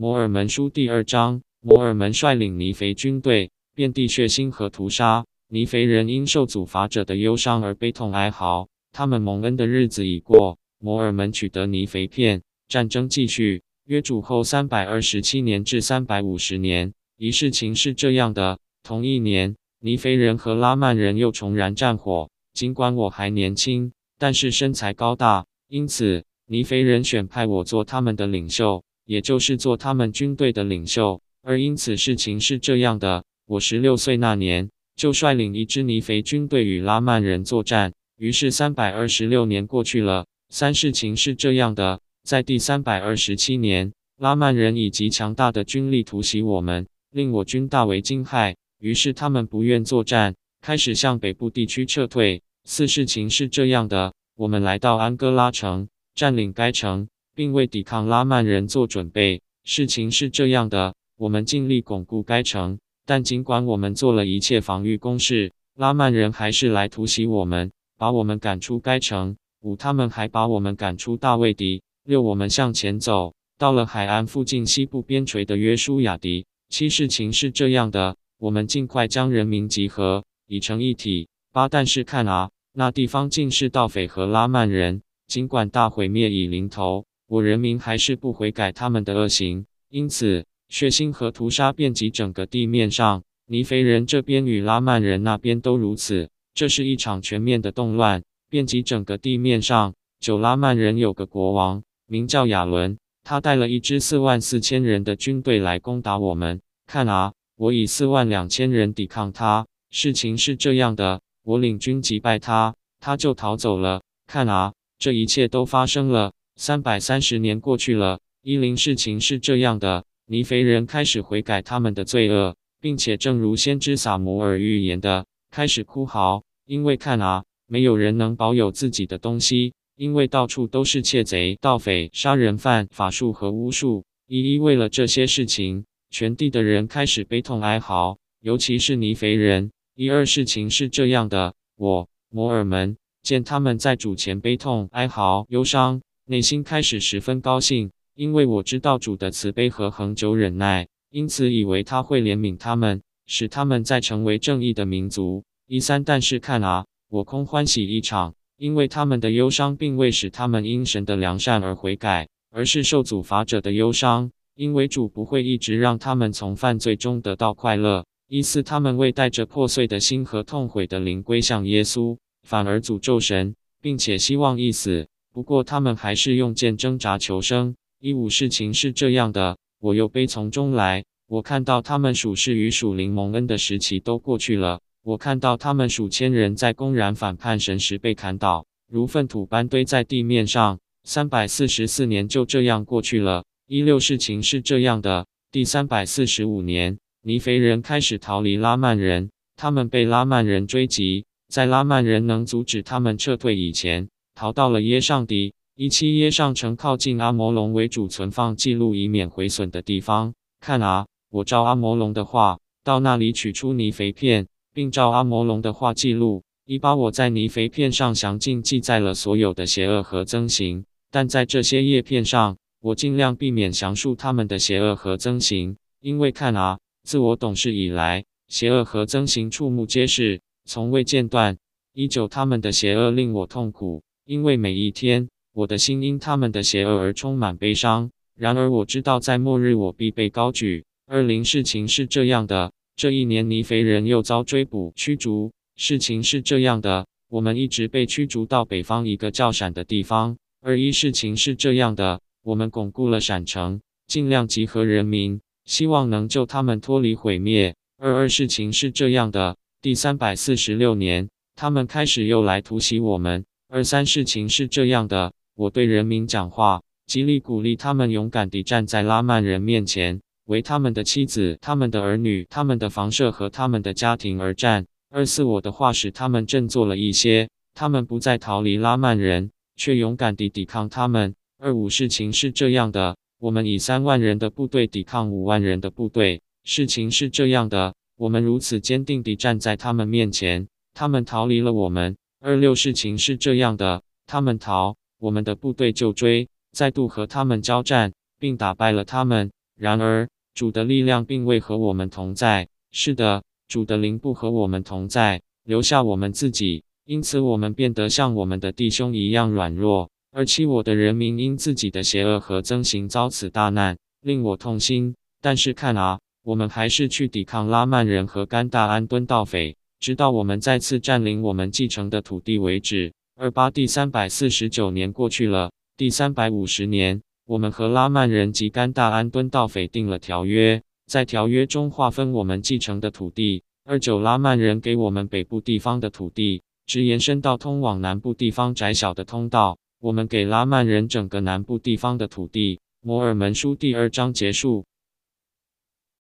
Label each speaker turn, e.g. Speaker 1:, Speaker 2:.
Speaker 1: 摩尔门书第二章，摩尔门率领尼肥军队，遍地血腥和屠杀。尼肥人因受阻罚者的忧伤而悲痛哀嚎。他们蒙恩的日子已过。摩尔门取得尼肥片，战争继续。约主后三百二十七年至三百五十年，一事情是这样的：同一年，尼肥人和拉曼人又重燃战火。尽管我还年轻，但是身材高大，因此尼肥人选派我做他们的领袖。也就是做他们军队的领袖，而因此事情是这样的：我十六岁那年，就率领一支尼肥军队与拉曼人作战。于是三百二十六年过去了。三事情是这样的：在第三百二十七年，拉曼人以极强大的军力突袭我们，令我军大为惊骇。于是他们不愿作战，开始向北部地区撤退。四事情是这样的：我们来到安哥拉城，占领该城。并为抵抗拉曼人做准备。事情是这样的：我们尽力巩固该城，但尽管我们做了一切防御工事，拉曼人还是来突袭我们，把我们赶出该城。五，他们还把我们赶出大卫迪。六，我们向前走，到了海岸附近西部边陲的约书亚迪。七，事情是这样的：我们尽快将人民集合，已成一体。八，但是看啊，那地方尽是盗匪和拉曼人。尽管大毁灭已临头。我人民还是不悔改他们的恶行，因此血腥和屠杀遍及整个地面上。尼肥人这边与拉曼人那边都如此。这是一场全面的动乱，遍及整个地面上。九拉曼人有个国王，名叫亚伦，他带了一支四万四千人的军队来攻打我们。看啊，我以四万两千人抵抗他。事情是这样的，我领军击败他，他就逃走了。看啊，这一切都发生了。三百三十年过去了，伊林事情是这样的：尼肥人开始悔改他们的罪恶，并且正如先知撒摩尔预言的，开始哭嚎，因为看啊，没有人能保有自己的东西，因为到处都是窃贼、盗匪、杀人犯、法术和巫术。一一为了这些事情，全地的人开始悲痛哀嚎，尤其是尼肥人。一二事情是这样的：我摩尔门见他们在主前悲痛哀嚎、忧伤。内心开始十分高兴，因为我知道主的慈悲和恒久忍耐，因此以为他会怜悯他们，使他们再成为正义的民族。一三，但是看啊，我空欢喜一场，因为他们的忧伤并未使他们因神的良善而悔改，而是受阻罚者的忧伤，因为主不会一直让他们从犯罪中得到快乐。一四，他们未带着破碎的心和痛悔的灵归向耶稣，反而诅咒神，并且希望一死。不过他们还是用剑挣扎求生。一五事情是这样的，我又悲从中来。我看到他们属氏与属灵蒙恩的时期都过去了。我看到他们数千人在公然反叛神时被砍倒，如粪土般堆在地面上。三百四十四年就这样过去了。一六事情是这样的，第三百四十五年，尼肥人开始逃离拉曼人，他们被拉曼人追击，在拉曼人能阻止他们撤退以前。逃到了耶上迪，一七耶上城靠近阿摩龙为主存放记录以免毁损的地方。看啊，我照阿摩龙的话，到那里取出泥肥片，并照阿摩龙的话记录。已把我在泥肥片上详尽记载了所有的邪恶和增行，但在这些叶片上，我尽量避免详述他们的邪恶和增行，因为看啊，自我懂事以来，邪恶和增行触目皆是，从未间断。依旧他们的邪恶令我痛苦。因为每一天，我的心因他们的邪恶而充满悲伤。然而我知道，在末日我必被高举。二零事情是这样的，这一年尼肥人又遭追捕驱逐。事情是这样的，我们一直被驱逐到北方一个叫闪的地方。二一事情是这样的，我们巩固了闪城，尽量集合人民，希望能救他们脱离毁灭。二二事情是这样的，第三百四十六年，他们开始又来突袭我们。二三事情是这样的，我对人民讲话，极力鼓励他们勇敢地站在拉曼人面前，为他们的妻子、他们的儿女、他们的房舍和他们的家庭而战。二四我的话使他们振作了一些，他们不再逃离拉曼人，却勇敢地抵抗他们。二五事情是这样的，我们以三万人的部队抵抗五万人的部队。事情是这样的，我们如此坚定地站在他们面前，他们逃离了我们。二六事情是这样的，他们逃，我们的部队就追，再度和他们交战，并打败了他们。然而，主的力量并未和我们同在。是的，主的灵不和我们同在，留下我们自己。因此，我们变得像我们的弟兄一样软弱。而欺我的人民因自己的邪恶和憎行遭此大难，令我痛心。但是看啊，我们还是去抵抗拉曼人和甘大安敦盗匪，直到我们再次占领我们继承的土地为止。二八第三百四十九年过去了，第三百五十年，我们和拉曼人及甘大安敦盗匪订了条约，在条约中划分我们继承的土地。二九拉曼人给我们北部地方的土地，直延伸到通往南部地方窄小的通道。我们给拉曼人整个南部地方的土地。摩尔门书第二章结束。